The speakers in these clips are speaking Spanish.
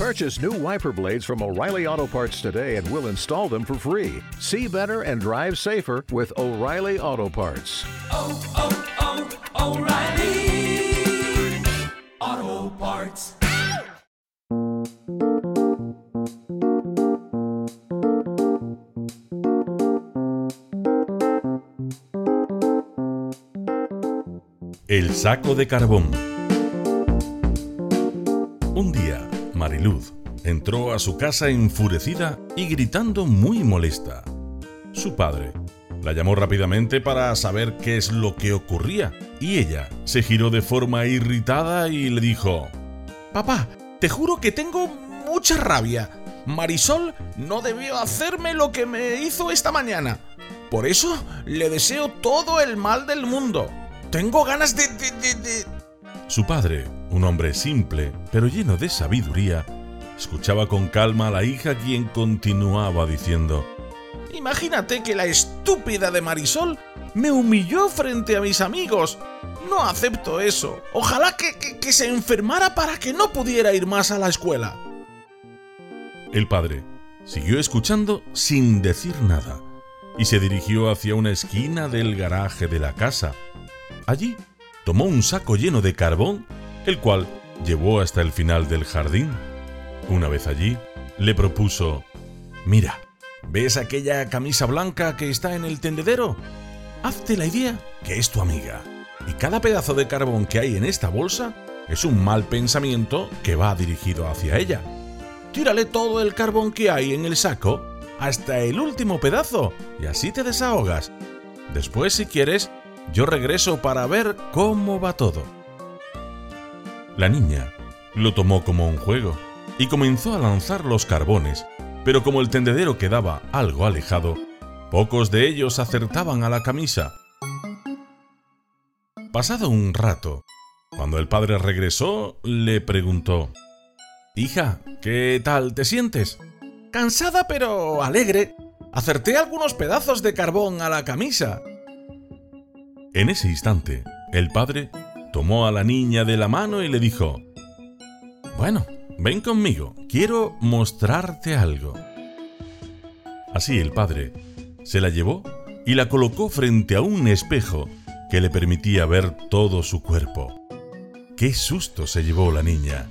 Purchase new wiper blades from O'Reilly Auto Parts today and we'll install them for free. See better and drive safer with O'Reilly Auto Parts. oh, oh, oh O'Reilly Auto Parts. El saco de carbón. Un día, Mariluz entró a su casa enfurecida y gritando muy molesta. Su padre la llamó rápidamente para saber qué es lo que ocurría y ella se giró de forma irritada y le dijo, Papá, te juro que tengo mucha rabia. Marisol no debió hacerme lo que me hizo esta mañana. Por eso le deseo todo el mal del mundo. Tengo ganas de... de, de. Su padre, un hombre simple, pero lleno de sabiduría, escuchaba con calma a la hija quien continuaba diciendo, Imagínate que la estúpida de Marisol me humilló frente a mis amigos. No acepto eso. Ojalá que, que, que se enfermara para que no pudiera ir más a la escuela. El padre siguió escuchando sin decir nada y se dirigió hacia una esquina del garaje de la casa. Allí tomó un saco lleno de carbón, el cual llevó hasta el final del jardín. Una vez allí, le propuso, Mira, ¿ves aquella camisa blanca que está en el tendedero? Hazte la idea que es tu amiga. Y cada pedazo de carbón que hay en esta bolsa es un mal pensamiento que va dirigido hacia ella. Tírale todo el carbón que hay en el saco hasta el último pedazo y así te desahogas. Después, si quieres, yo regreso para ver cómo va todo. La niña lo tomó como un juego y comenzó a lanzar los carbones, pero como el tendedero quedaba algo alejado, pocos de ellos acertaban a la camisa. Pasado un rato, cuando el padre regresó, le preguntó, Hija, ¿qué tal te sientes? Cansada pero alegre. Acerté algunos pedazos de carbón a la camisa. En ese instante, el padre tomó a la niña de la mano y le dijo, Bueno, ven conmigo, quiero mostrarte algo. Así el padre se la llevó y la colocó frente a un espejo que le permitía ver todo su cuerpo. ¡Qué susto se llevó la niña!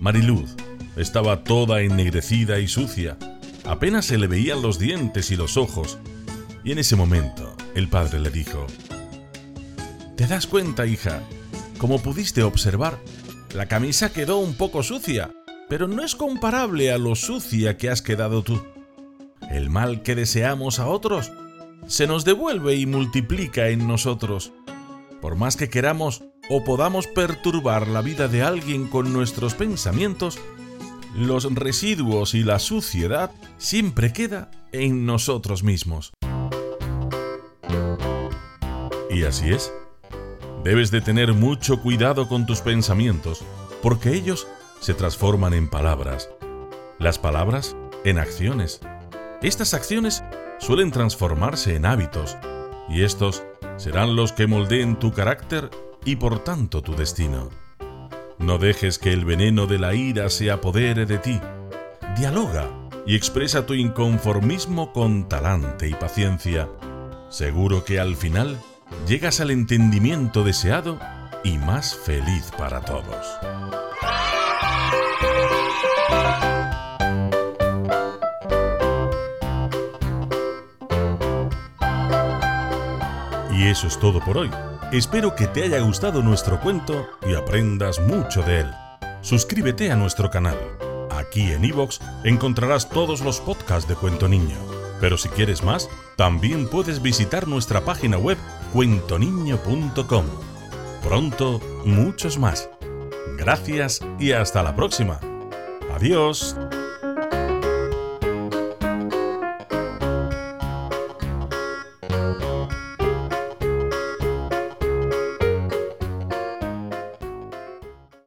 Mariluz estaba toda ennegrecida y sucia, apenas se le veían los dientes y los ojos, y en ese momento el padre le dijo, ¿Te das cuenta, hija? Como pudiste observar, la camisa quedó un poco sucia, pero no es comparable a lo sucia que has quedado tú. El mal que deseamos a otros se nos devuelve y multiplica en nosotros. Por más que queramos o podamos perturbar la vida de alguien con nuestros pensamientos, los residuos y la suciedad siempre queda en nosotros mismos. Y así es. Debes de tener mucho cuidado con tus pensamientos, porque ellos se transforman en palabras, las palabras en acciones. Estas acciones suelen transformarse en hábitos, y estos serán los que moldeen tu carácter y por tanto tu destino. No dejes que el veneno de la ira se apodere de ti. Dialoga y expresa tu inconformismo con talante y paciencia. Seguro que al final llegas al entendimiento deseado y más feliz para todos. Y eso es todo por hoy. Espero que te haya gustado nuestro cuento y aprendas mucho de él. Suscríbete a nuestro canal. Aquí en iVoox encontrarás todos los podcasts de Cuento Niño. Pero si quieres más, también puedes visitar nuestra página web cuentoniño.com. Pronto, muchos más. Gracias y hasta la próxima. Adiós.